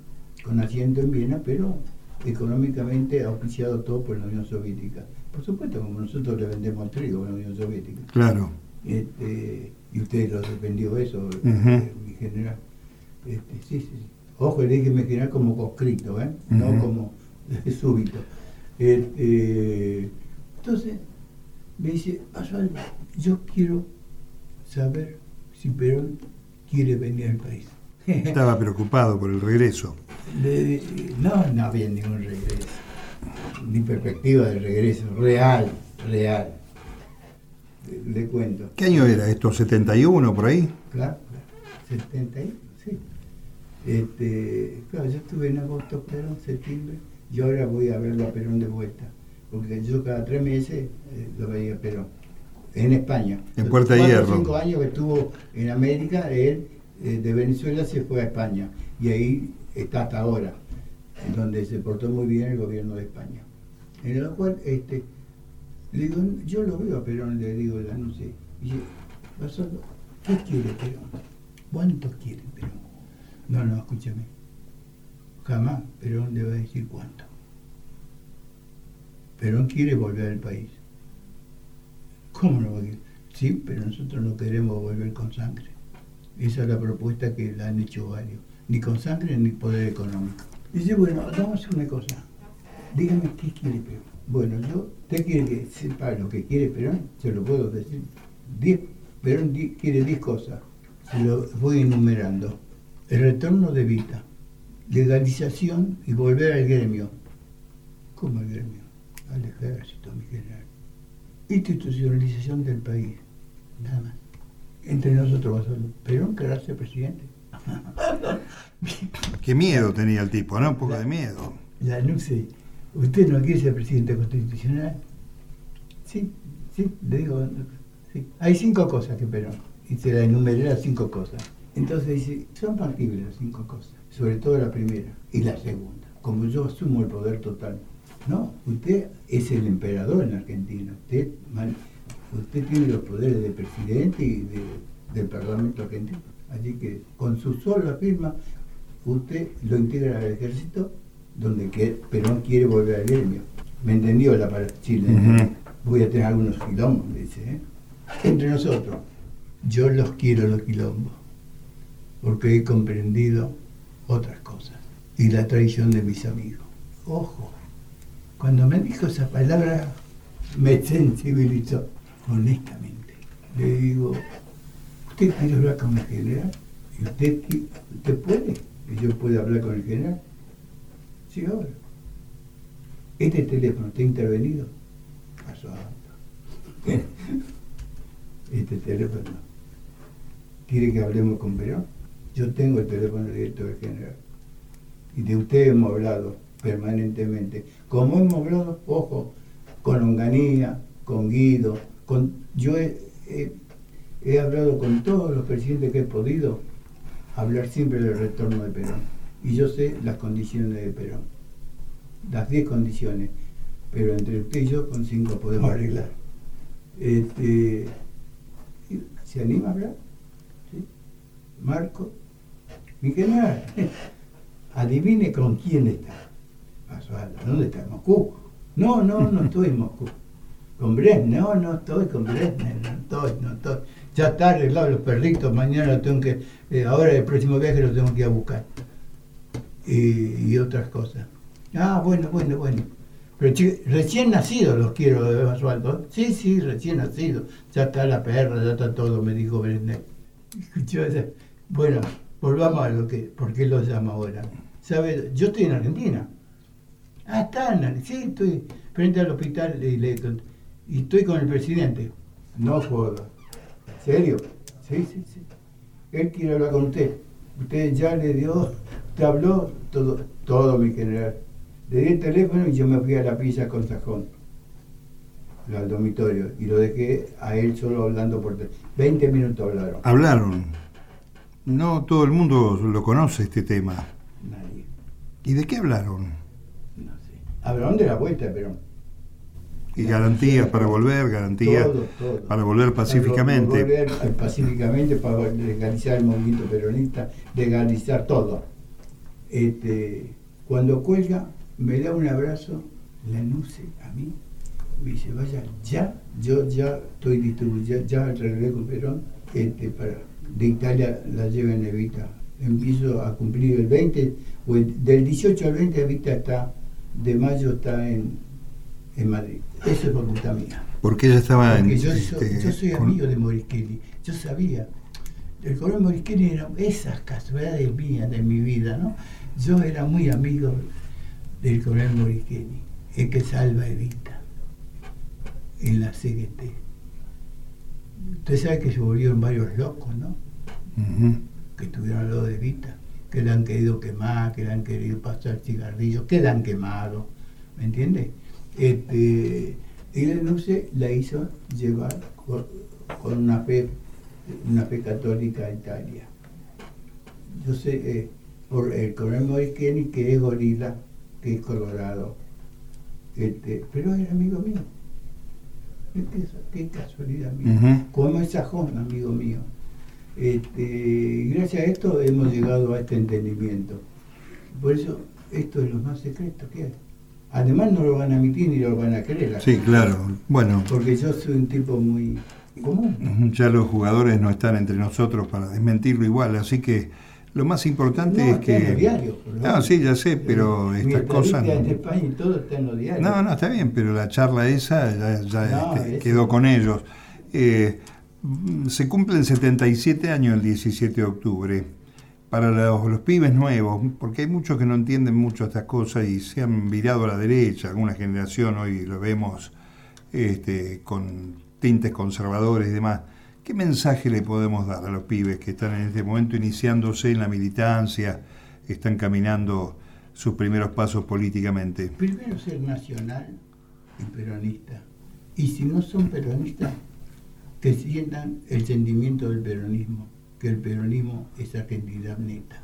con asiento en Viena, pero económicamente auspiciado todo por la Unión Soviética. Por supuesto, como nosotros le vendemos trigo a la Unión Soviética. Claro. Este, y usted lo defendió eso, eh, mi general. Este, sí, sí, Ojo, le dije mi general como conscripto, ¿eh? no como [laughs] súbito. Este, entonces, me dice, yo quiero saber si Perón quiere venir al país. Estaba preocupado por el regreso. No, no había ningún regreso, ni perspectiva de regreso, real, real. Le, cuento. ¿Qué año era esto? ¿71 por ahí? Claro, claro. 71, sí. Este, claro, yo estuve en agosto, Perón, septiembre, y ahora voy a verlo a Perón de vuelta, porque yo cada tres meses eh, lo veía a Perón, en España. En Puerta de Hierro. cinco años que estuvo en América, él eh, de Venezuela se fue a España y ahí está hasta ahora, en donde se portó muy bien el gobierno de España. En lo cual, este, digo, yo lo veo a Perón, le digo anuncio, y dice, ¿qué quiere Perón? ¿Cuánto quiere Perón? No, no, escúchame. Jamás Perón le va a decir cuánto. Perón quiere volver al país. ¿Cómo no va a decir? Sí, pero nosotros no queremos volver con sangre. Esa es la propuesta que le han hecho varios. Ni con sangre ni poder económico. Dice, bueno, hagamos una cosa. Dígame qué quiere Perón. Bueno, yo, usted quiere que sepa lo que quiere Perón, se lo puedo decir. Diez, Perón quiere 10 cosas. Se lo voy enumerando. El retorno de Vita, legalización y volver al gremio. ¿Cómo al gremio? Al ejército, mi general. Institucionalización del país. Nada más entre nosotros Perón querrá ser presidente. [laughs] Qué miedo tenía el tipo, ¿no? Un poco de miedo. La sé. ¿usted no quiere ser presidente constitucional? Sí, sí, le digo, sí. Hay cinco cosas que Perón, y se la enumeré las cinco cosas. Entonces dice, son factibles las cinco cosas, sobre todo la primera y la segunda. Como yo asumo el poder total. No, usted es el emperador en Argentina. Usted, usted tiene los poderes de presidente y del Parlamento argentino. Así que con su sola firma, usted lo integra al ejército, donde que Perón quiere volver al gremio. ¿Me entendió la para Chile? Voy a tener algunos quilombos, dice. ¿eh? Entre nosotros, yo los quiero los quilombos porque he comprendido otras cosas y la traición de mis amigos. Ojo, cuando me dijo esa palabra me sensibilizó, honestamente. Le digo, ¿usted quiere hablar con el general? ¿Y usted, usted puede? ¿Y yo puedo hablar con el general? Sí, ahora. ¿Este teléfono está intervenido? Pasó [laughs] Este teléfono. ¿Quiere que hablemos con Perón? Yo tengo el teléfono directo del general. Y de usted hemos hablado permanentemente. Como hemos hablado, ojo, con Longanía, con Guido, con yo he, hablado con todos los presidentes que he podido hablar siempre del retorno de Perón. Y yo sé las condiciones de Perón. Las 10 condiciones. Pero entre usted y yo con cinco podemos arreglar. Este, ¿Se anima a hablar? ¿Sí? Marco, mi general, [laughs] adivine con quién está. ¿Dónde está? ¿Moscú? No, no, no estoy en Moscú. [laughs] Con Bresner, no, no estoy con Bresner, no estoy, no estoy. Ya está arreglado los perritos, mañana tengo que, eh, ahora el próximo viaje lo tengo que ir a buscar. Y, otras cosas. Ah, bueno, bueno, bueno. Pero recién nacido los quiero, de Basualdo. Sí, sí, recién nacido. Ya está la perra, ya está todo, me dijo Bresner. Bueno, volvamos a lo que, ¿por qué lo llama ahora? ¿Sabe? Yo estoy en Argentina. Ah, está en sí, estoy frente al hospital y, estoy con el presidente. No joda. ¿Serio? Sí, sí, sí. Él quiere hablar con usted. Usted ya le dio, te habló todo, todo mi general. Le di el teléfono y yo me fui a la pizza con Sajón, al dormitorio, y lo dejé a él solo hablando por 20 minutos hablaron. Hablaron. No todo el mundo lo conoce este tema. Nadie. ¿Y de qué hablaron? No sé. Hablaron de la vuelta pero Y garantías para volver, garantías para volver pacíficamente. Para volver pacíficamente, para legalizar el movimiento peronista, legalizar todo. Este, cuando cuelga, me da un abrazo, la nuce a mí, me dice, vaya, ya, yo ya estoy distribuyendo, ya, ya con Perón, este, para de Italia la lleva en Evita. Empiezo a cumplir el 20, del 18 al 20 Evita está, de mayo está en, en Madrid. Eso es voluntad mía. Porque ella estaba en. Yo, este, yo soy amigo de Morischelli, yo sabía. El coronel Morischelli era esas casualidades mías de mi vida, ¿no? Yo era muy amigo del coronel Morischelli, el que salva Evita en la CGT. Usted sabe que se volvieron varios locos, ¿no? Que tuvieron lo de Vita, que le han querido quemar, que le han querido pasar cigarrillos, que le han quemado, ¿me entiende? Este, y la la hizo llevar con, una fe una fe católica a Italia. Yo sé, eh, por el coronel Kenny, que es gorila, que es colorado, este, pero era amigo mío. Qué, casualidad mía. Como es sajón, amigo mío. Este, gracias a esto hemos llegado a este entendimiento. Por eso, esto es lo más secreto que hay. Además no lo van a admitir ni lo van a creer. Sí, claro. Bueno. Porque yo soy un tipo muy común. Ya los jugadores no están entre nosotros para desmentirlo igual, así que lo más importante es que. En diario, no, sí, ya sé, pero estas cosas. No... En España y todo está en los diarios. No, no, está bien, pero la charla esa ya, este, quedó con ellos. Eh, se cumplen 77 años el 17 de octubre. Para los, pibes nuevos, porque hay muchos que no entienden mucho estas cosas y se han virado a la derecha, alguna generación hoy lo vemos este, con tintes conservadores y demás. ¿Qué mensaje le podemos dar a los pibes que están en este momento iniciándose en la militancia, están caminando sus primeros pasos políticamente? Primero ser nacional y peronista. Y si no son peronistas, que sientan el sentimiento del peronismo. Que el peronismo es argentinidad neta.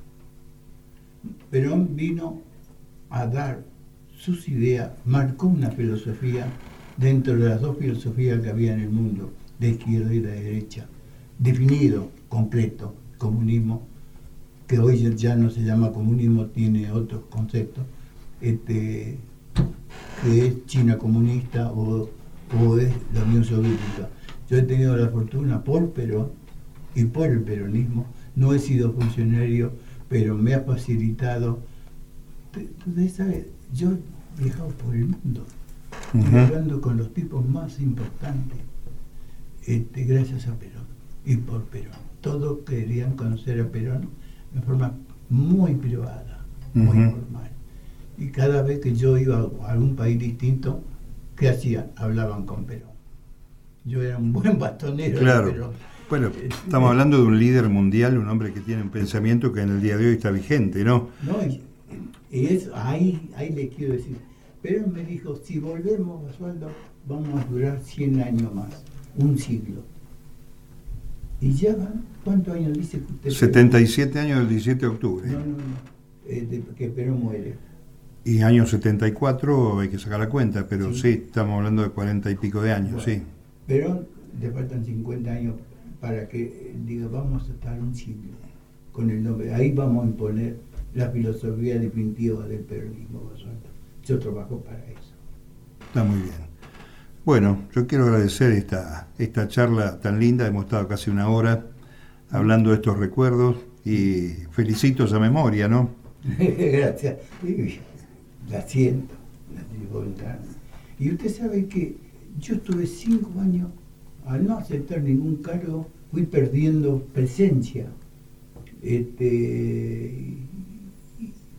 Perón vino a dar sus ideas, marcó una filosofía dentro de las dos filosofías que había en el mundo, de izquierda y de derecha, definido, concreto, comunismo, que hoy ya no se llama comunismo, tiene otros conceptos, este, que es China comunista o, o es la Unión Soviética. Yo he tenido la fortuna por Perón y por el peronismo, no he sido funcionario, pero me ha facilitado. Ustedes saben, yo he viajado por el mundo, hablando con los tipos más importantes, este, gracias a Perón y por Perón. Todos querían conocer a Perón de forma muy privada, muy formal. Y cada vez que yo iba a algún país distinto, ¿qué hacían? Hablaban con Perón. Yo era un buen [laughs] bastonero claro. de Perón. Bueno, estamos hablando de un líder mundial, un hombre que tiene un pensamiento que en el día de hoy está vigente, ¿no? No, y, eso, ahí, ahí le quiero decir. Pero me dijo, si volvemos, Basualdo, vamos a durar 100 años más, un siglo. Y ya van, ¿cuántos años dice que usted? 77 años del 17 de octubre. No, no, no, eh, de, que Perón muere. Y año 74 hay que sacar la cuenta, pero sí, Sí. estamos hablando de 40 y pico de años, Bueno, sí. Perón le faltan 50 años para que diga, vamos a estar un siglo con el nombre. Ahí vamos a imponer la filosofía definitiva del peronismo. Basualdo. Yo trabajo para eso. Está muy bien. Bueno, yo quiero agradecer esta, esta charla tan linda, hemos estado casi una hora hablando de estos recuerdos y felicito esa memoria, ¿no? [laughs] Gracias. La siento, la entrando. Y usted sabe que yo estuve cinco años, al no aceptar ningún cargo, fui perdiendo presencia. Este,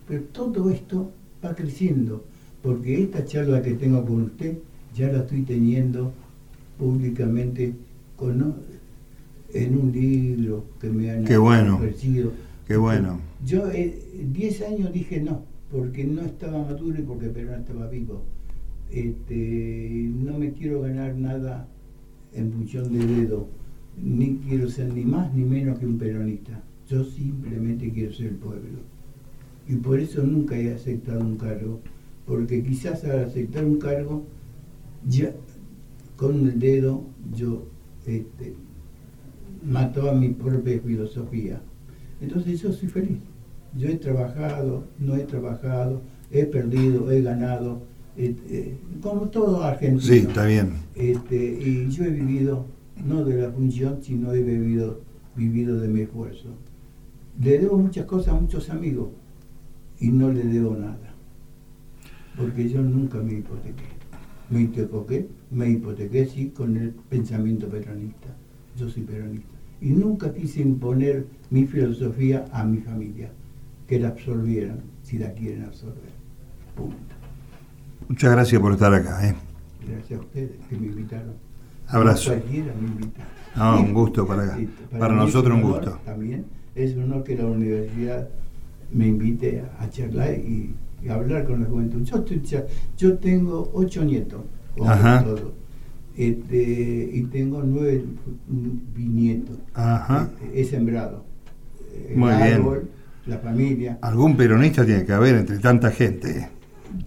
pero todo esto va creciendo, porque esta charla que tengo con usted ya la estoy teniendo públicamente con, en un libro que me han Qué bueno. ofrecido. Qué bueno. Yo eh, 10 años dije no, porque no estaba maduro y porque Perón estaba vivo. Este, no me quiero ganar nada en función de dedo, ni quiero ser ni más ni menos que un peronista. Yo simplemente quiero ser el pueblo. Y por eso nunca he aceptado un cargo, porque quizás al aceptar un cargo, ya con el dedo yo este, mató a mi propia filosofía. Entonces yo soy feliz. Yo he trabajado, no he trabajado, he perdido, he ganado, eh, como todo argentino. Sí, está bien. Este, y yo he vivido, no de la función, sino he vivido, vivido de mi esfuerzo. Le debo muchas cosas a muchos amigos y no le debo nada. Porque yo nunca me hipotequé. Me hipotequé, me hipotequé sí con el pensamiento peronista. Yo soy peronista. Y nunca quise imponer mi filosofía a mi familia, que la absorbieran, si la quieren absorber. Punto. Muchas gracias por estar acá. ¿eh? Gracias a ustedes que me invitaron. Abrazo. Me. No, un gusto para- Y para nosotros un gusto. También es un honor que la universidad me invite a charlar y, y hablar con la juventud. Yo, estoy yo tengo ocho nietos, Ajá. todo. Este, y tengo nueve bisnietos. Ajá. Este, he sembrado. El Muy bien. árbol, la familia. Algún peronista tiene que haber entre tanta gente.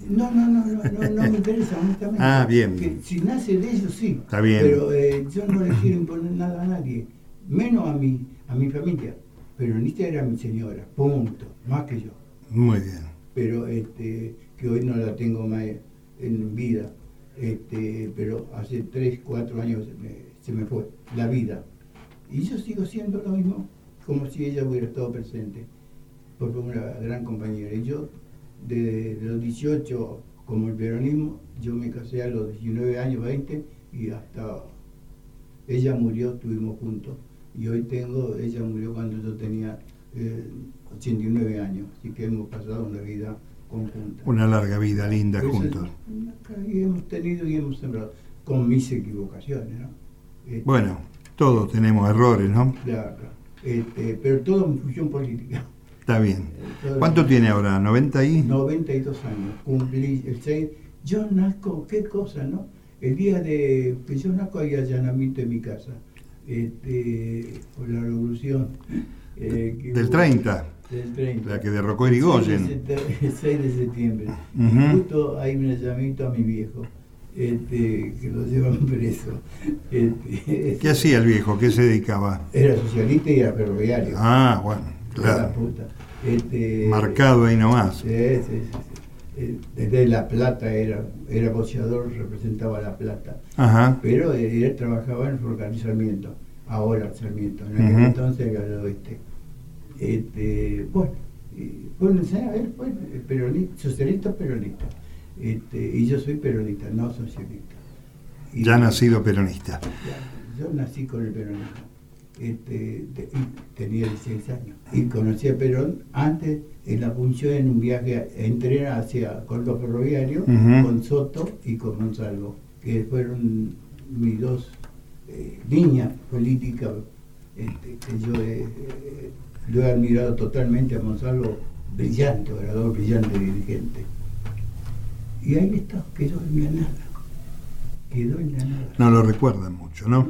No, no, no, no, no, me interesa, honestamente. Ah, bien. Que si nace de ellos, sí. Está bien. Pero eh, yo no le quiero imponer nada a nadie, menos a mi, a mi familia. Pero Anita era mi señora, punto, más que yo. Muy bien. Pero este, que hoy no la tengo más en vida. Este, pero hace 3, 4 años se me, se me fue la vida. Y yo sigo siendo lo mismo, como si ella hubiera estado presente, porque una gran compañera. Y yo, de, de los 18, como el peronismo, yo me casé a los 19 años, 20, y hasta ella murió, estuvimos juntos. Y hoy tengo, ella murió cuando yo tenía eh, 89 años, así que hemos pasado una vida conjunta. Una larga vida linda Eso es- juntos. Y hemos tenido y hemos sembrado, con mis equivocaciones, ¿no? Este, Bueno, todos tenemos errores, ¿no? Claro, este, pero todo en función política. Está bien. ¿Cuánto tiene ahora? ¿90 y? 92 años, cumplí el 6. Yo nazco, qué cosa, ¿no? El día de que yo nazco hay allanamiento en mi casa. este, por la revolución. Eh, del 30. Del 30. La que derrocó Irigoyen. El 6 de septiembre. justo hay un llamamiento a mi viejo. Este, que lo llevan preso. Este, ¿Qué hacía el viejo? ¿Qué se dedicaba? Era socialista y era ferroviario. Ah, bueno, claro. Este, Marcado ahí nomás. Sí, sí, sí. Eh, desde La Plata era, era boxeador, representaba La Plata. Pero él trabajaba en ferrocarril Sarmiento, ahora Sarmiento, en aquel entonces era el oeste. Este, bueno, bueno, a ver, pues, peronista, socialista peronista. Este, y yo soy peronista, no socialista. ya nacido peronista. yo nací con el peronismo. Este, tenía 16 años. Y conocí a Perón antes en la función en un viaje entre hacia Córdoba Ferroviario con Soto y con Monsalvo, que fueron mis dos eh, líneas políticas este, que yo he, lo he admirado totalmente a Monsalvo, brillante, orador, brillante dirigente. Y ahí está, quedó en la nada. Quedó en la nada. No lo recuerdan mucho, ¿no?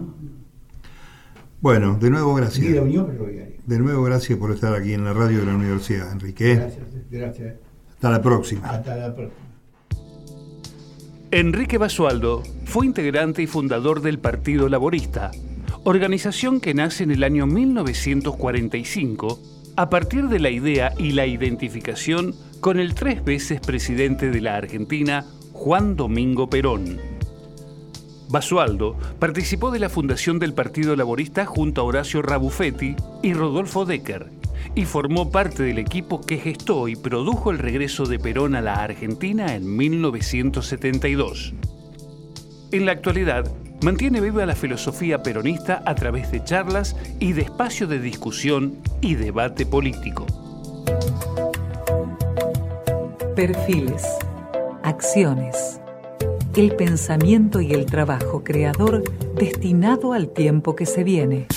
Bueno, de nuevo gracias. De nuevo gracias por estar aquí en la radio de la universidad, Enrique. Gracias, gracias. Hasta la próxima. Hasta la próxima. Enrique Basualdo fue integrante y fundador del Partido Laborista, organización que nace en el año 1945 a partir de la idea y la identificación con el tres veces presidente de la Argentina, Juan Domingo Perón. Basualdo participó de la fundación del Partido Laborista junto a Horacio Rabuffetti y Rodolfo Decker y formó parte del equipo que gestó y produjo el regreso de Perón a la Argentina en 1972. En la actualidad, mantiene viva la filosofía peronista a través de charlas y de espacios de discusión y debate político. Perfiles, acciones el pensamiento y el trabajo creador destinado al tiempo que se viene.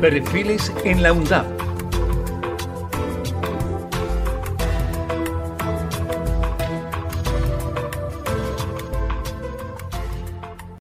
Perfiles en la UNDAP